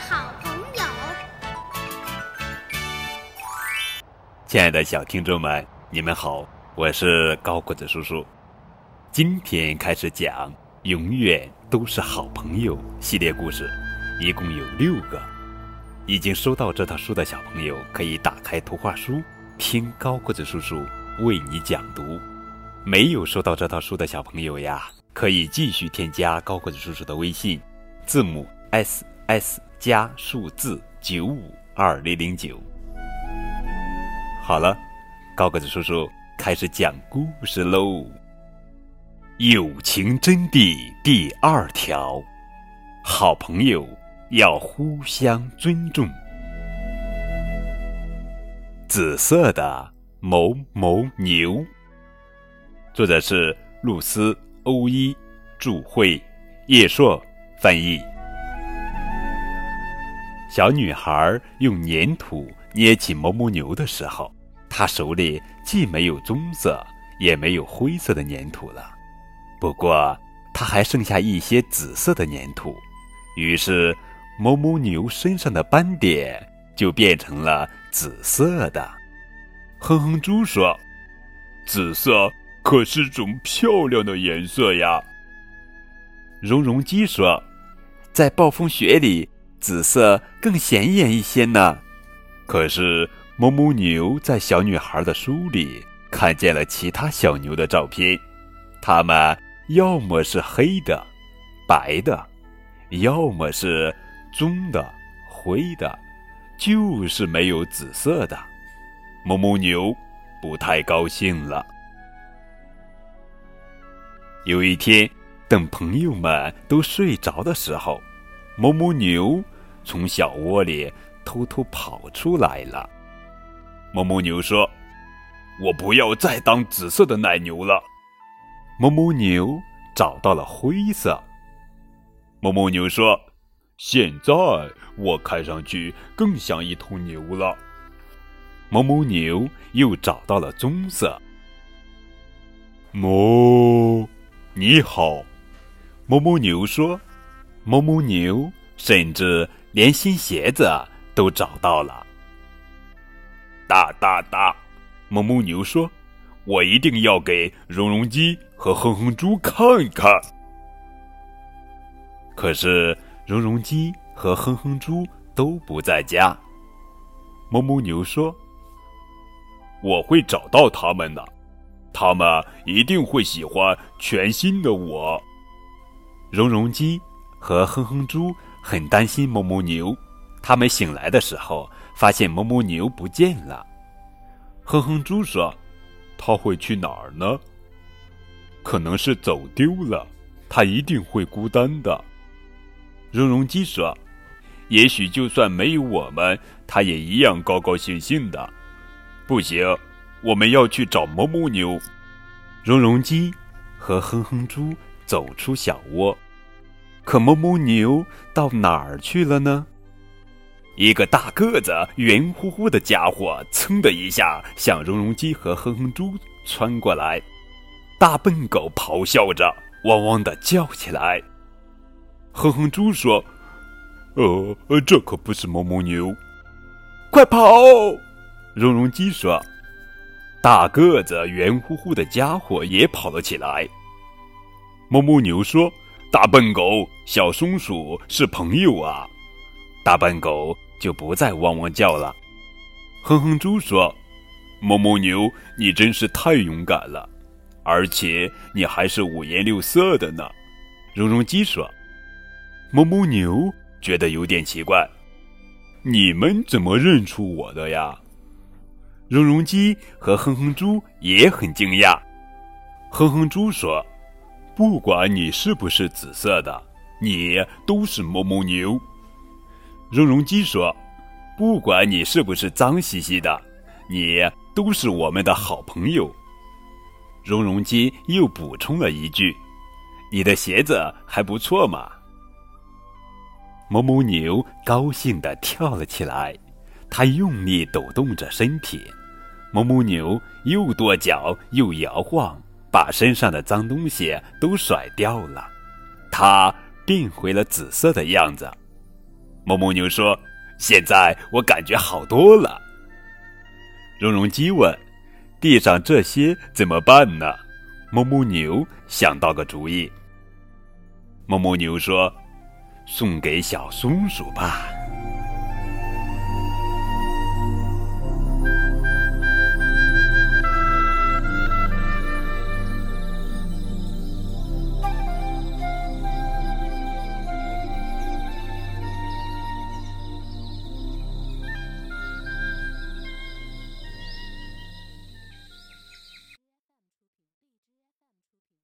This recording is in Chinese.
好朋友。亲爱的小听众们，你们好，我是高个子叔叔。今天开始讲《永远都是好朋友》系列故事，一共有六个。已经收到这套书的小朋友，可以打开图画书，听高个子叔叔为你讲读。没有收到这套书的小朋友呀，可以继续添加高个子叔叔的微信，字母 S S 加数字九五二零零九。好了，高个子叔叔开始讲故事喽。友情真谛第二条：好朋友要互相尊重。紫色的某某牛。作者是露丝·欧伊，著会，叶硕翻译。小女孩用粘土捏起某某牛的时候，她手里既没有棕色，也没有灰色的粘土了。不过，她还剩下一些紫色的粘土。于是，某某牛身上的斑点就变成了紫色的。哼哼猪说：“紫色。”可是种漂亮的颜色呀。绒绒鸡说：“在暴风雪里，紫色更显眼一些呢。”可是某某牛在小女孩的书里看见了其他小牛的照片，它们要么是黑的、白的，要么是棕的、灰的，就是没有紫色的。某某牛不太高兴了。有一天，等朋友们都睡着的时候，某某牛从小窝里偷偷跑出来了。哞哞牛说：“我不要再当紫色的奶牛了。”哞哞牛找到了灰色。哞哞牛说：“现在我看上去更像一头牛了。”哞哞牛又找到了棕色。哞。你好，哞哞牛说：“哞哞牛甚至连新鞋子都找到了。”哒哒哒，某某牛说：“我一定要给绒绒鸡和哼哼猪看看。”可是绒绒鸡和哼哼猪都不在家。某某牛说：“我会找到他们的。”他们一定会喜欢全新的我。绒绒鸡和哼哼猪很担心某某牛，他们醒来的时候发现某某牛不见了。哼哼猪说：“他会去哪儿呢？可能是走丢了，他一定会孤单的。”绒绒鸡说：“也许就算没有我们，他也一样高高兴兴的。”不行。我们要去找某某牛，绒绒鸡和哼哼猪走出小窝，可某某牛到哪儿去了呢？一个大个子、圆乎乎的家伙，噌的一下向绒绒鸡和哼哼猪窜过来。大笨狗咆哮着，汪汪的叫起来。哼哼猪说：“呃，这可不是某某牛，快跑！”绒绒鸡说。大个子、圆乎乎的家伙也跑了起来。某某牛说：“大笨狗、小松鼠是朋友啊。”大笨狗就不再汪汪叫了。哼哼猪说：“某某牛，你真是太勇敢了，而且你还是五颜六色的呢。”绒绒鸡说：“某某牛觉得有点奇怪，你们怎么认出我的呀？”绒绒鸡和哼哼猪也很惊讶。哼哼猪说：“不管你是不是紫色的，你都是某某牛。”绒绒鸡说：“不管你是不是脏兮兮的，你都是我们的好朋友。”绒绒鸡又补充了一句：“你的鞋子还不错嘛。”某某牛高兴地跳了起来。它用力抖动着身体，某某牛又跺脚又摇晃，把身上的脏东西都甩掉了，它变回了紫色的样子。哞哞牛说：“现在我感觉好多了。”绒绒鸡问：“地上这些怎么办呢？”哞哞牛想到个主意。哞哞牛说：“送给小松鼠吧。”